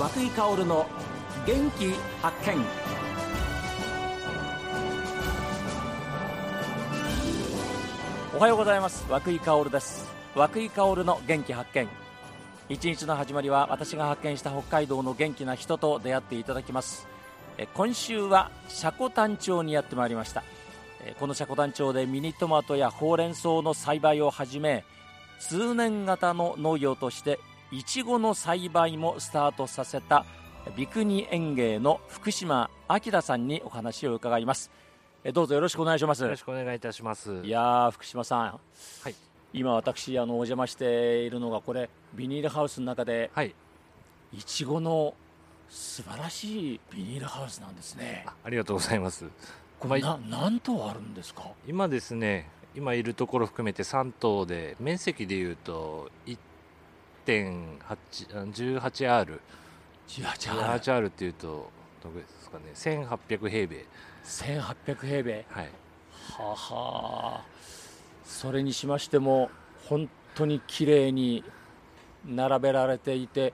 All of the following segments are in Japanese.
和久井薫の元気発見。おはようございます。和久井薫です。和久井薫の元気発見。一日の始まりは私が発見した北海道の元気な人と出会っていただきます。え今週は積丹町にやってまいりました。えこの積丹町でミニトマトやほうれん草の栽培をはじめ通年型の農業としていちごの栽培もスタートさせた三国園芸の福島明さんにお話を伺います。えどうぞよろしくお願いします。よろしくお願いいたします。いやー福島さん、はい。今私あのお邪魔しているのがこれビニールハウスの中ではい、いちごの素晴らしいビニールハウスなんですね。あありがとうございます。これな何棟あるんですか？今ですね、今いるところ含めて3棟で面積でいうと1.8 18R 18 18R っていうとどれですかね。1800平米。1800平米。はい。はあは。あそれにしましても本当に綺麗に並べられていて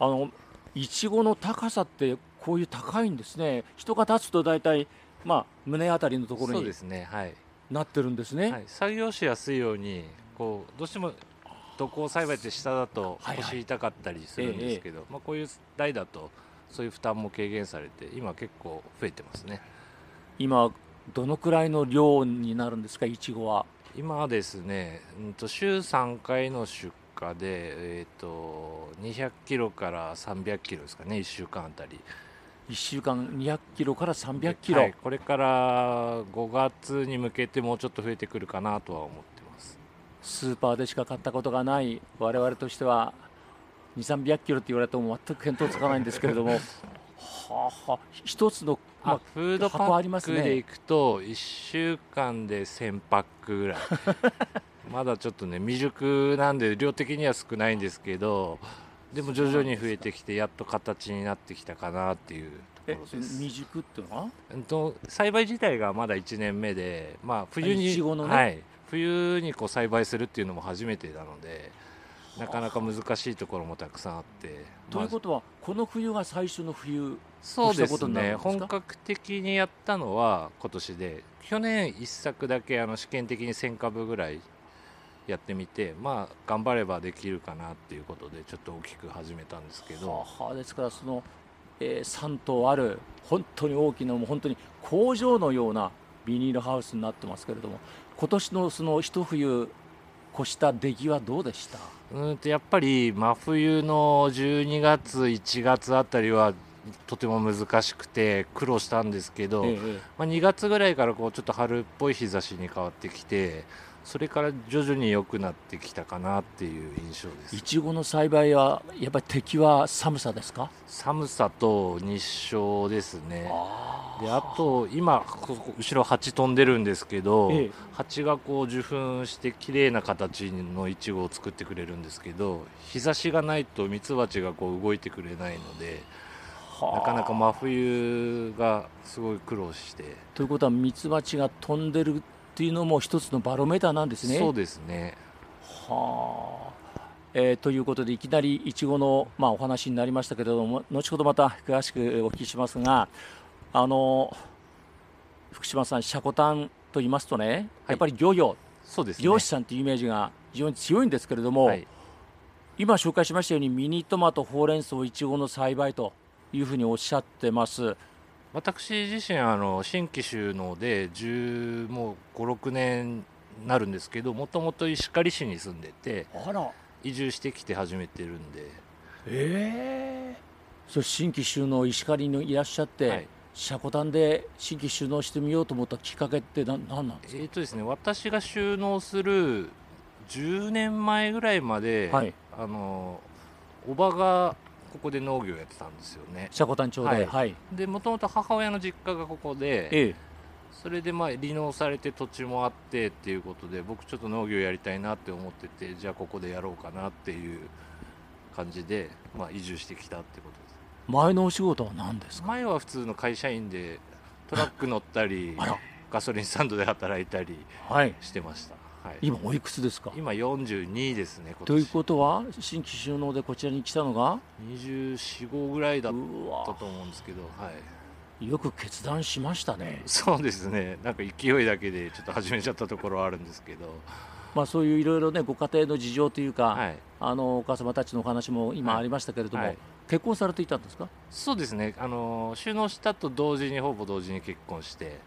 あのいちごの高さってこういう高いんですね。人が立つと大体まあ胸あたりのところにそうですね。はい、なってるんですね、はい、作業しやすいようにこうどうしても土耕栽培って下だとはいはい。腰痛かったりするんですけど、まあ、こういう台だとそういう負担も軽減されて今結構増えてますね。今どのくらいの量になるんですかいちごは？今はですね、うん、と週3回の出荷で、えー、と200キロから300キロですかね1週間あたり。1週間200キロから300キロ、はい、これから5月に向けてもうちょっと増えてくるかなとは思ってスーパーでしか買ったことがない我々としては2 3 0 0キロって言われても全く見当つかないんですけれども。はあはあ。一つの、まあフードパ箱ありますね。ックでいくと1週間で1000パックぐらい。まだちょっとね未熟なんで量的には少ないんですけどでも徐々に増えてきてやっと形になってきたかなっていうとえころです。未熟っていうのは？うんと栽培自体がまだ1年目で、まあ、冬にね。はい、冬にこう栽培するっていうのも初めてなのでなかなか難しいところもたくさんあって、まあ。ということはこの冬が最初の冬そうですね。本格的にやったのは今年で去年一作だけあの試験的に1000株ぐらいやってみてまあ頑張ればできるかなっていうことでちょっと大きく始めたんですけど。はあはあですからその、えー3棟ある本当に大きなもう本当に工場のようなビニールハウスになってますけれども今年のその一冬越した出来はどうでした？うーんとやっぱり真冬の12月1月あたりはとても難しくて苦労したんですけど、ええまあ、2月ぐらいからこうちょっと春っぽい日差しに変わってきてそれから徐々に良くなってきたかなっていう印象です。いちごの栽培はやっぱり敵は寒さですか？寒さと日照ですね。あであと今後ろ蜂飛んでるんですけど、ええ。蜂がこう受粉して綺麗な形のいちごを作ってくれるんですけど日差しがないとミツバチがこう動いてくれないのでなかなか真冬がすごい苦労して、ということはミツバチが飛んでるっていうのも一つのバロメーターなんですね。そうですね。はあ。えーということでいきなりいちごの、まあ、お話になりましたけれども後ほどまた詳しくお聞きしますがあの福島さん積丹と言いますとね、やっぱり漁業そうですね。漁師さんというイメージが非常に強いんですけれども、はい。今紹介しましたようにミニトマトほうれん草いちごの栽培というふうにおっしゃってます。私自身あの新規収納で10もう56年になるんですけどもともと石狩市に住んでて移住してきて始めてるんで、ええそれ新規収納石狩にいらっしゃって、はい。積丹で新規収納してみようと思ったきっかけって何なんなんですえーとですね、私が収納する10年前ぐらいまで、か、はい、あのおばがここで農業やってたんですよね。積丹町で、ははい。い。でもともと母親の実家がここでええ。それでまあ離農されて土地もあってっていうことで僕ちょっと農業やりたいなって思っててじゃあここでやろうかなっていう感じで、まあ、移住してきたってことです。前のお仕事は何ですか？前は普通の会社員でトラック乗ったりガソリンスタンドで働いたりはい。してました。はい、今おいくつですか？今42ですねということは新規収納でこちらに来たのが？245ぐらいだったと思うんですけどはい。よく決断しましたね。そうですね。なんか勢いだけでちょっと始めちゃったところはあるんですけど。まあそういういろいろねご家庭の事情というか、はい、あのお母様たちのお話も今ありましたけれども、はい。結婚されていたんですか？そうですね。あの収納したと同時にほぼ同時に結婚して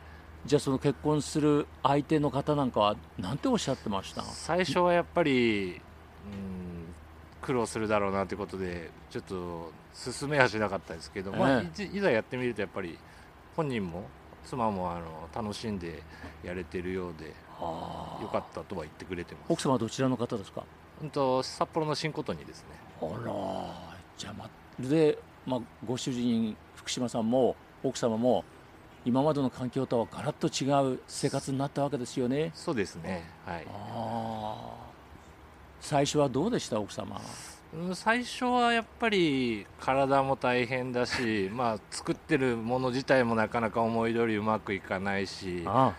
じゃあその結婚する相手の方なんかは何ておっしゃってました？最初はやっぱり、うん、苦労するだろうなということでちょっと進めはしなかったですけど、まあ、えいいざやってみるとやっぱり本人も妻もあの楽しんでやれてるようでよかったとは言ってくれてます。奥様はどちらの方ですか？うんと札幌の新琴にですね。あらじゃあまで、まあ、ご主人福島さんも奥様も今までの環境とはガラッと違う生活になったわけですよね。そうですね。はい。ああ最初はどうでした奥様うん最初はやっぱり体も大変だし、まあ、作ってるもの自体もなかなか思い通りうまくいかないしあ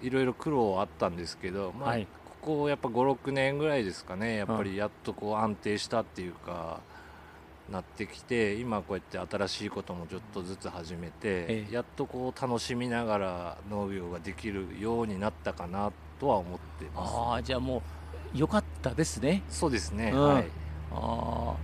いろいろ苦労はあったんですけど、まあはい。ここやっぱ56年ぐらいですかねやっぱりやっとこう安定したっていうか、なってきて今こうやって新しいこともちょっとずつ始めて、ええ。やっとこう楽しみながら農業ができるようになったかなとは思ってます。ああじゃあもう良かったですね。そうですね、うん。はい。あ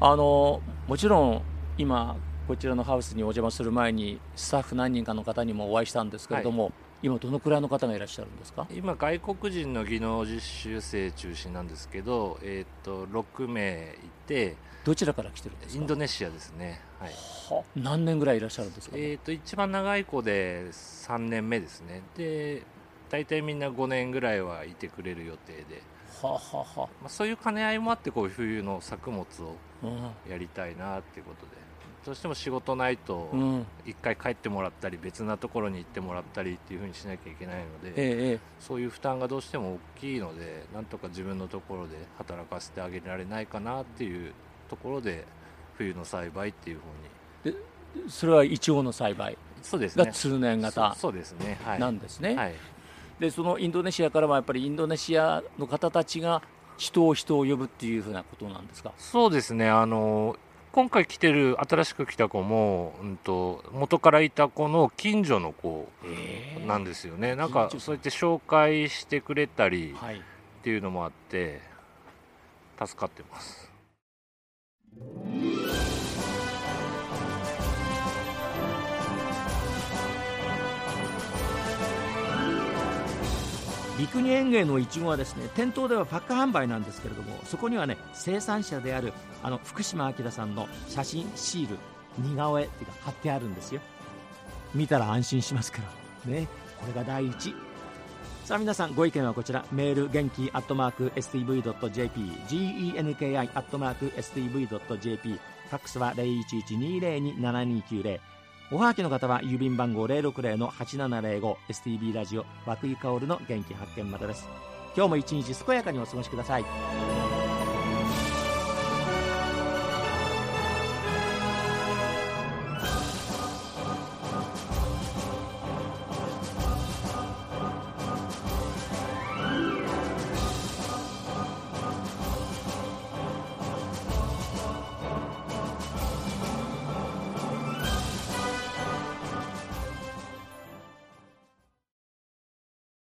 ああのもちろん今こちらのハウスにお邪魔する前にスタッフ何人かの方にもお会いしたんですけれども、今どのくらいの方がいらっしゃるんですか？今外国人の技能実習生中心なんですけど、えー、と6名いてどちらから来てるんですイかンドネシアですね、はい。は何年ぐらいいらっしゃるんですか、えー、と一番長い子で3年目ですね。で大体みんな5年ぐらいはいてくれる予定で、はあはあはあ。まあ、そういう兼ね合いもあってこういう冬の作物をうん。やりたいなっていうことでどうしても仕事ないとうん。一回帰ってもらったり別なところに行ってもらったりっていうふうにしなきゃいけないので、そういう負担がどうしても大きいのでなんとか自分のところで働かせてあげられないかなっていうところで冬の栽培っていうふうにそれはイチゴの栽培。そうですね。が通年型。そそうですね。はい。なんですね、はい。でそのインドネシアからはやっぱりインドネシアの方たちが人を人を呼ぶっていうふうなことなんですか？そうですね。あの今回来てる新しく来た子も、うん、と元からいた子の近所の子えなんですよね、なんか。そうやって紹介してくれたりはい。っていうのもあって助かってます陸二園芸のいちごはですね店頭ではパック販売なんですけれどもそこにはね生産者であるあの福島明さんの写真シール似顔絵っていうか貼ってあるんですよ。見たら安心しますからねこれが第一。さあ皆さんご意見はこちらメール元気アットマーク STV.jp genki アットマーク STV.jp ファックスは0112027290おはがきの方は郵便番号 060-8705STB ラジオ和久井薫の元気発見までです。今日も一日健やかにお過ごしください。